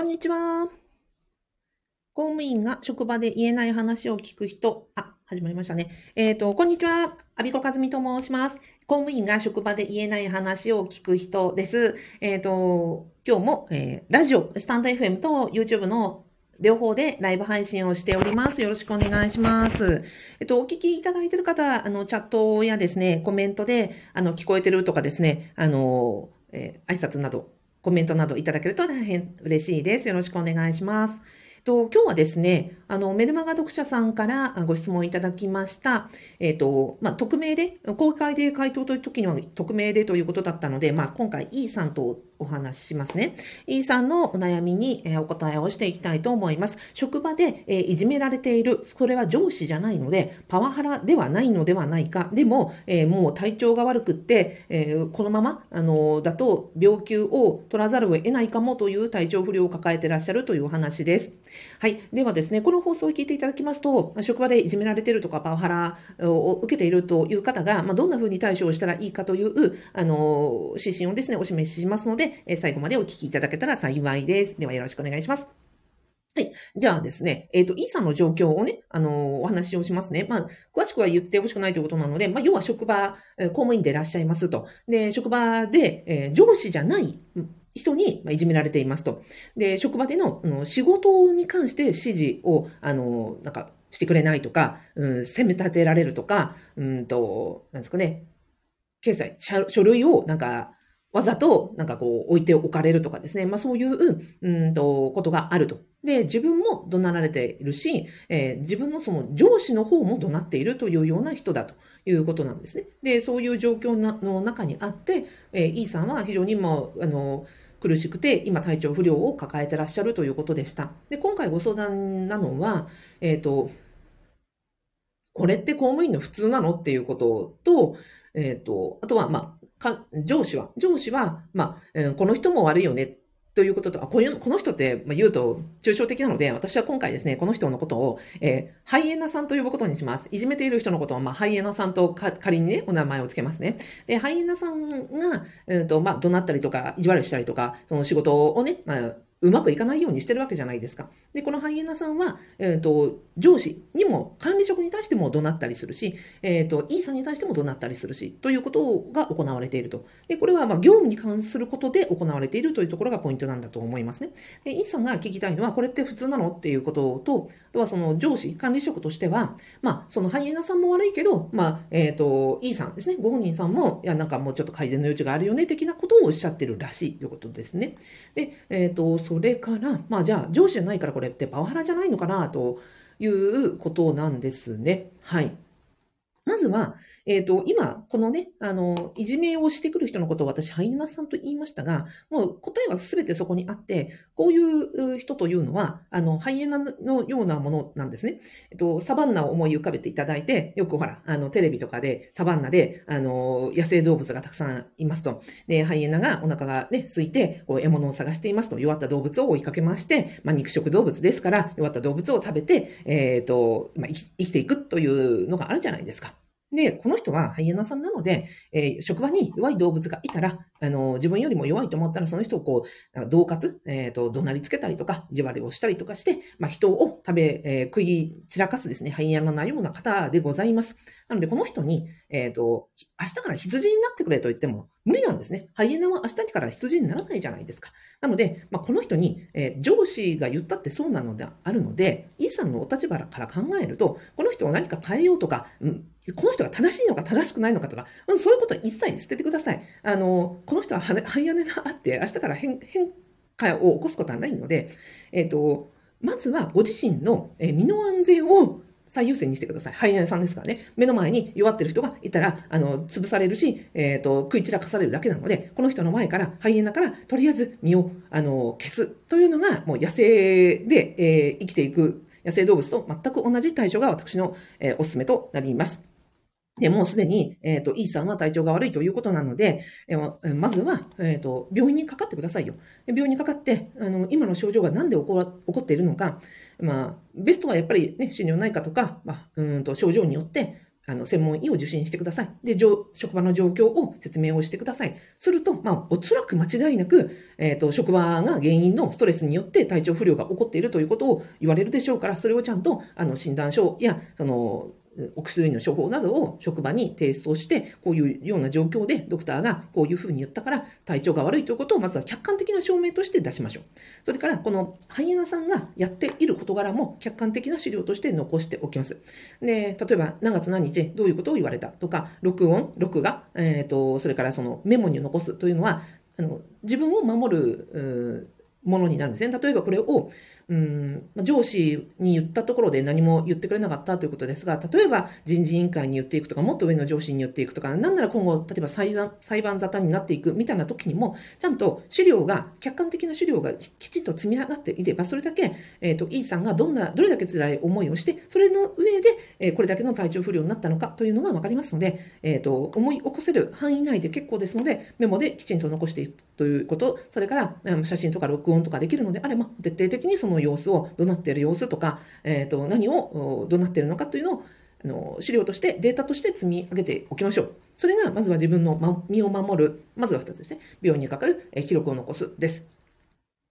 こんにちは。公務員が職場で言えない話を聞く人。あ、始まりましたね。えっ、ー、と、こんにちは。アビコカズミと申します。公務員が職場で言えない話を聞く人です。えっ、ー、と、今日も、えー、ラジオ、スタンド FM と YouTube の両方でライブ配信をしております。よろしくお願いします。えっと、お聞きいただいている方、あの、チャットやですね、コメントで、あの、聞こえてるとかですね、あの、えー、挨拶など、コメントなどいただけると大変嬉しいです。よろしくお願いします。と今日はですね、あの、メルマガ読者さんからご質問いただきました。えっ、ー、と、まあ、匿名で、公開で回答という時には匿名でということだったので、まあ、今回 E さんとお話ししますね。E さんのお悩みにお答えをしていきたいと思います。職場でいじめられている、これは上司じゃないので、パワハラではないのではないか。でもえ、もう体調が悪くってえ、このまま、あの、だと病休を取らざるを得ないかもという体調不良を抱えてらっしゃるというお話です。はい。ではですね、この放送を聞いていただきますと、職場でいじめられているとか、パワハラを受けているという方が、まあ、どんなふうに対処をしたらいいかという、あの、指針をですね、お示ししますので、最後までお聞きいただけたら幸いです。ではよろしくお願いします。はい。じゃあですね、えっ、ー、と、イーさんの状況をね、あのー、お話をしますね。まあ、詳しくは言ってほしくないということなので、まあ、要は職場、え、公務員でいらっしゃいますと。で、職場で、えー、上司じゃない人に、いじめられていますと。で、職場での、の仕事に関して指示を、あの、なんか、してくれないとか、うん、責め立てられるとか、うんと、なんですかね、経済、書類を、なんか、わざと、なんかこう、置いておかれるとかですね。まあそういう、うんと、ことがあると。で、自分も怒鳴られているし、えー、自分のその上司の方も怒鳴っているというような人だということなんですね。で、そういう状況の中にあって、えー、E さんは非常にもう、あの、苦しくて、今体調不良を抱えてらっしゃるということでした。で、今回ご相談なのは、えっ、ー、と、これって公務員の普通なのっていうことと、えっ、ー、と、あとは、まあ、か上司は、上司は、まあ、えー、この人も悪いよねということと、あこういうこの人って言うと抽象的なので、私は今回ですね、この人のことを、えー、ハイエナさんと呼ぶことにします。いじめている人のことを、まあ、ハイエナさんと仮にね、お名前を付けますね。で、ハイエナさんが、えーとまあ、怒鳴ったりとか、意地悪したりとか、その仕事をね、まあ、うまくいかないようにしてるわけじゃないですか。で、このハイエナさんは、えっ、ー、と、上司にも、管理職に対しても怒鳴ったりするし、えっ、ー、と、E さんに対しても怒鳴ったりするし、ということが行われていると。で、これは、ま業務に関することで行われているというところがポイントなんだと思いますね。で、E さんが聞きたいのは、これって普通なのっていうことと、あとはその上司、管理職としては、まあ、そのハイエナさんも悪いけど、まあ、えっ、ー、と、E さんですね、ご本人さんも、いや、なんかもうちょっと改善の余地があるよね、的なことをおっしゃってるらしいということですね。で、えっ、と、それから、まあじゃあ上司じゃないからこれってパワハラじゃないのかなということなんですね。はい。まずは、えっ、ー、と、今、このね、あの、いじめをしてくる人のことを私、ハイナさんと言いましたが、もう答えは全てそこにあって、こういう人というのは、あの、ハイエナのようなものなんですね。えっと、サバンナを思い浮かべていただいて、よくほら、あの、テレビとかで、サバンナで、あの、野生動物がたくさんいますと。で、ハイエナがお腹がね、空いて、こう、獲物を探していますと。弱った動物を追いかけまして、まあ、肉食動物ですから、弱った動物を食べて、えっ、ー、と、まあ、生きていくというのがあるじゃないですか。で、この人はハイエナさんなので、えー、職場に弱い動物がいたら、あの、自分よりも弱いと思ったら、その人をこう、恫喝、えっ、ー、と、怒鳴りつけたりとか、意地悪をしたりとかして、まあ、人を食べ、えー、食い散らかすですね、ハイエナなような方でございます。なので、この人に、えっ、ー、と、明日から羊になってくれと言っても無理なんですね。ハイエナは明日から羊にならないじゃないですか。なので、まあ、この人に、えー、上司が言ったってそうなのであるので、イーさんのお立場から考えると、この人を何か変えようとか、うん、この人が正しいのか正しくないのかとか、うん、そういうことは一切捨ててください。あの、この人はハイエナがあって、明日から変化を起こすことはないので、えっ、ー、と、まずはご自身の身の安全を最優先にしてください。ハイエナさんですからね。目の前に弱ってる人がいたら、あの、潰されるし、えっ、ー、と、食い散らかされるだけなので、この人の前から、ハイエナから、とりあえず身を、あの、消すというのが、もう野生で、えー、生きていく野生動物と全く同じ対処が私の、えー、おすすめとなります。で、もうすでに、えっ、ー、と、E さんは体調が悪いということなので、えー、まずは、えっ、ー、と、病院にかかってくださいよ。病院にかかって、あの、今の症状が何で起こ起こっているのか、まあ、ベストはやっぱりね、心療内科とか、まあ、うんと、症状によって、あの、専門医を受診してください。で、職場の状況を説明をしてください。すると、まあ、おそらく間違いなく、えっ、ー、と、職場が原因のストレスによって体調不良が起こっているということを言われるでしょうから、それをちゃんと、あの、診断書や、その、お薬の処方などを職場に提出をして、こういうような状況でドクターがこういうふうに言ったから体調が悪いということをまずは客観的な証明として出しましょう。それから、このハイエナさんがやっている事柄も客観的な資料として残しておきます。で、例えば何月何日どういうことを言われたとか、録音、録画、えっ、ー、と、それからそのメモに残すというのは、あの自分を守るものになるんですね。例えばこれをうん、上司に言ったところで何も言ってくれなかったということですが、例えば人事委員会に言っていくとか、もっと上の上司に言っていくとか、なんなら今後、例えば裁判沙汰になっていくみたいな時にも、ちゃんと資料が、客観的な資料がきちんと積み上がっていれば、それだけ、えっ、ー、と、E さんがどんな、どれだけ辛い思いをして、それの上で、えー、これだけの体調不良になったのかというのが分かりますので、えっ、ー、と、思い起こせる範囲内で結構ですので、メモできちんと残していくということ、それから、うん、写真とか録音とかできるのであれば、徹底的にその様子をどなっている様子とか、えーと、何をどうなっているのかというのをあの資料としてデータとして積み上げておきましょう。それがまずは自分の身を守る、まずは2つですね。病院にかかる記録を残すです。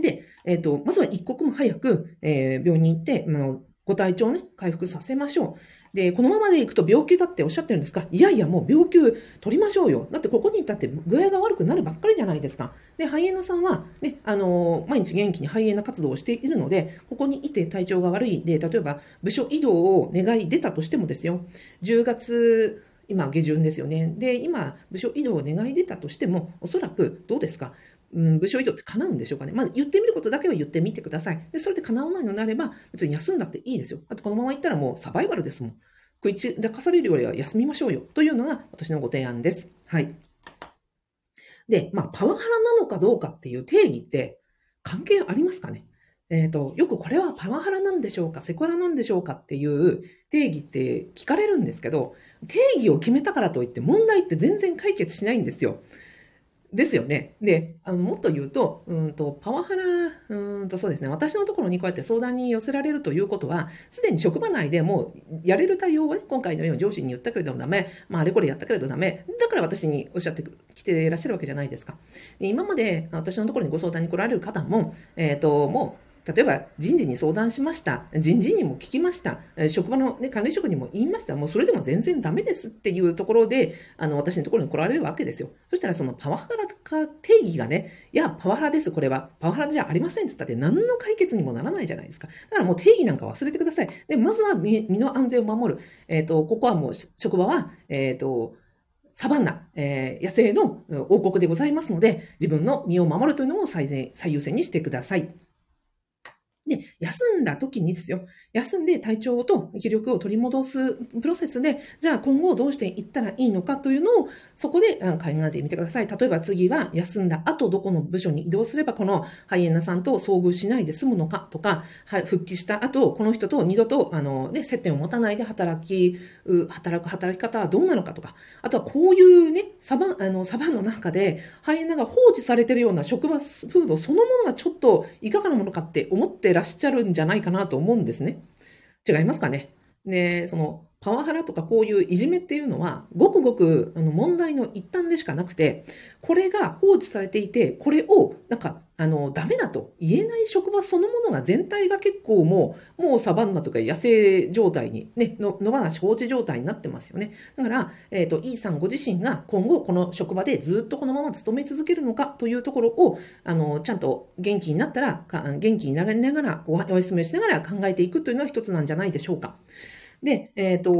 で、え、ー、と、まずは一刻も早く、えー、病院に行って、あご体調をね、回復させましょう。で、このままでいくと病気だっておっしゃってるんですか？いやいや、もう病気取りましょうよ。だってここにいたって具合が悪くなるばっかりじゃないですか。で、ハイエナさんは、ね、あの、毎日元気にハイエナ活動をしているので、ここにいて体調が悪いで、例えば部署移動を願い出たとしてもですよ、10月、今下旬ですよね。で、今、部署移動を願い出たとしても、おそらくどうですか？うん、部署移動って叶うんでしょうかね。まあ、言ってみることだけは言ってみてください。で、それで叶わないのであれば、別に休んだっていいですよ。あと、このまま行ったらもうサバイバルですもん。食い散らかされるよりは休みましょうよ。というのが私のご提案です。はい。で、まあ、パワハラなのかどうかっていう定義って関係ありますかね？えっ、ー、と、よくこれはパワハラなんでしょうか？セクハラなんでしょうかっていう定義って聞かれるんですけど、定義を決めたからといって問題って全然解決しないんですよ。ですよね。で、あのもっと言うと、うんと、パワハラ、うんとそうですね、私のところにこうやって相談に寄せられるということは、すでに職場内でもうやれる対応をね、今回のように上司に言ったけれどもダメ、まあ、あれこれやったけれどダメ、だから私におっしゃってきていらっしゃるわけじゃないですか。で今まで私のところにご相談に来られる方も、えっ、ー、と、もう、例えば人事に相談しました。人事にも聞きました。職場の、ね、管理職にも言いました。もうそれでも全然ダメですっていうところで、あの、私のところに来られるわけですよ。そしたらそのパワハラか定義がね、いや、パワハラです、これは。パワハラじゃありませんって言ったって何の解決にもならないじゃないですか。だからもう定義なんか忘れてください。で、まずは身の安全を守る。えっ、ー、と、ここはもう職場は、えっ、ー、と、サバンナ、えー、野生の王国でございますので、自分の身を守るというのを最最優先にしてください。休んだ時にですよ。休んで体調と気力を取り戻すプロセスで、じゃあ今後どうしていったらいいのかというのを、そこで考えてみてください。例えば次は休んだ後どこの部署に移動すればこのハイエナさんと遭遇しないで済むのかとか、復帰した後、この人と二度と、あの、ね、接点を持たないで働き、働く働き方はどうなのかとか、あとはこういうね、サバ、あの、サバンの中で、ハイエナが放置されてるような職場風土そのものがちょっといかがなものかって思ってらっしゃるるんじゃないかなと思うんですね。違いますかね。で、その、パワハラとかこういういじめっていうのは、ごくごくあの問題の一端でしかなくて、これが放置されていて、これをなんか、あの、ダメだと言えない職場そのものが全体が結構もう、もうサバンナとか野生状態に、ね、の野放し放置状態になってますよね。だから、えっ、ー、と、E さんご自身が今後この職場でずっとこのまま勤め続けるのかというところを、あの、ちゃんと元気になったら、元気になりながら、お休みをしながら考えていくというのは一つなんじゃないでしょうか。で、えっ、ー、と、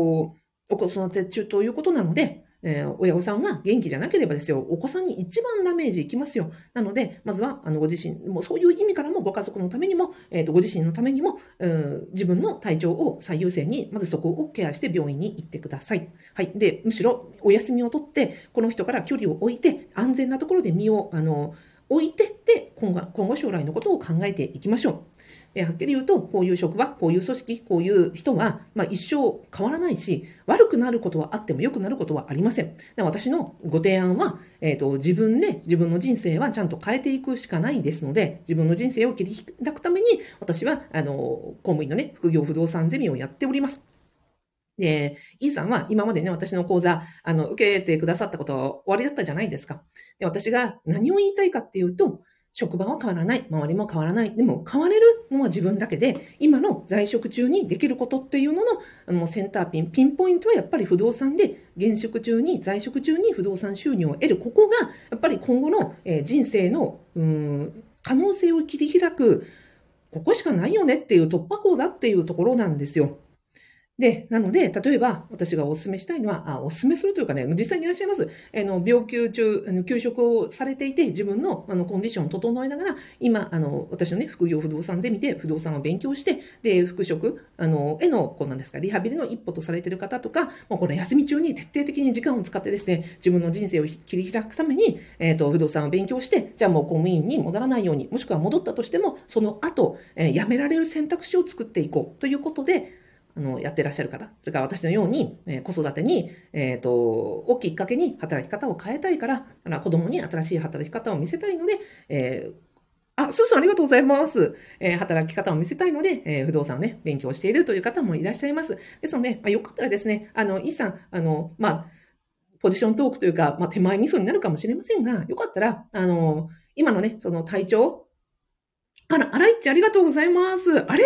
お子育て中ということなので、えー、親御さんが元気じゃなければですよ、お子さんに一番ダメージいきますよ。なので、まずは、あの、ご自身、もそういう意味からも、ご家族のためにも、えっ、ー、と、ご自身のためにも、うん、自分の体調を最優先に、まずそこをケアして病院に行ってください。はい。で、むしろ、お休みをとって、この人から距離を置いて、安全なところで身を、あの、置いて、で、今後、今後将来のことを考えていきましょう。はっきり言うと、こういう職場、こういう組織、こういう人は、まあ、一生変わらないし、悪くなることはあっても良くなることはありません。で私のご提案は、えっ、ー、と、自分で自分の人生はちゃんと変えていくしかないですので、自分の人生を切り開くために、私は、あの、公務員のね、副業不動産ゼミをやっております。で、イーさんは今までね、私の講座、あの、受けてくださったことは終わりだったじゃないですか。で、私が何を言いたいかっていうと、職場は変わらない、周りも変わらない。でも変われるのは自分だけで、今の在職中にできることっていうののもうセンターピン、ピンポイントはやっぱり不動産で、現職中に、在職中に不動産収入を得る。ここが、やっぱり今後の、人生の、うん、可能性を切り開く、ここしかないよねっていう突破口だっていうところなんですよ。で、なので、例えば、私がお勧めしたいのは、あお勧めするというかね、実際にいらっしゃいます。あの病休中、あの休職をされていて、自分のあのコンディションを整えながら、今、あの私のね、副業不動産で見て、不動産を勉強して、で、復職あのへの、こうなんですか、リハビリの一歩とされている方とか、もうこれ休み中に徹底的に時間を使ってですね、自分の人生を切り開くために、えっ、ー、と、不動産を勉強して、じゃあもう公務員に戻らないように、もしくは戻ったとしても、その後、えー、辞められる選択肢を作っていこうということで、あの、やってらっしゃる方、それから私のように、えー、子育てに、えっ、ー、と、をきっかけに働き方を変えたいから、から子供に新しい働き方を見せたいので、えー、あ、そうそう、ありがとうございます。えー、働き方を見せたいので、えー、不動産をね、勉強しているという方もいらっしゃいます。ですので、まあ、よかったらですね、あの、イさん、あの、まあ、ポジショントークというか、まあ、手前味噌になるかもしれませんが、よかったら、あの、今のね、その体調、あら、あらいっちありがとうございます。あれ？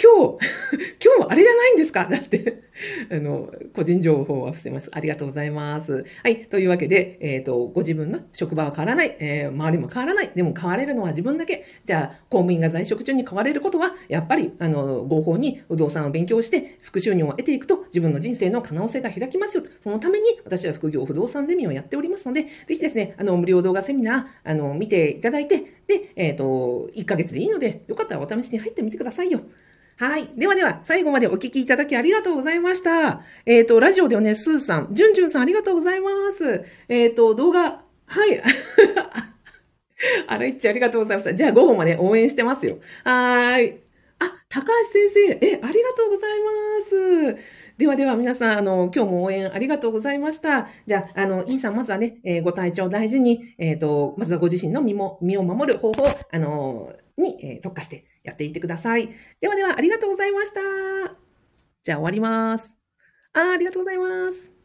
今日、今日あれじゃないんですか？だって、あの、個人情報は伏せます。ありがとうございます。はい。というわけで、えっ、ー、と、ご自分の職場は変わらない、えー、周りも変わらない。でも変われるのは自分だけ。じゃあ、公務員が在職中に変われることは、やっぱり、あの、合法に不動産を勉強して、副収入を得ていくと、自分の人生の可能性が開きますよ。そのために、私は副業不動産ゼミをやっておりますので、ぜひですね、あの、無料動画セミナー、あの、見ていただいて、で、えっ、ー、と、1ヶ月でいいので、よかったらお試しに入ってみてくださいよ。はい。ではでは、最後までお聞きいただきありがとうございました。えっ、ー、と、ラジオではね、スーさん、ジュンジュンさんありがとうございます。えっ、ー、と、動画、はい。あらいっちありがとうございます。じゃあ午後まで応援してますよ。はーい。あ、高橋先生、え、ありがとうございます。ではでは皆さん、あの、今日も応援ありがとうございました。じゃあ、あの、イーさん、まずはね、えー、ご体調大事に、えっ、ー、と、まずはご自身の身も、身を守る方法、あの、に、えー、特化してやっていってください。ではでは、ありがとうございました。じゃあ終わります。あありがとうございます。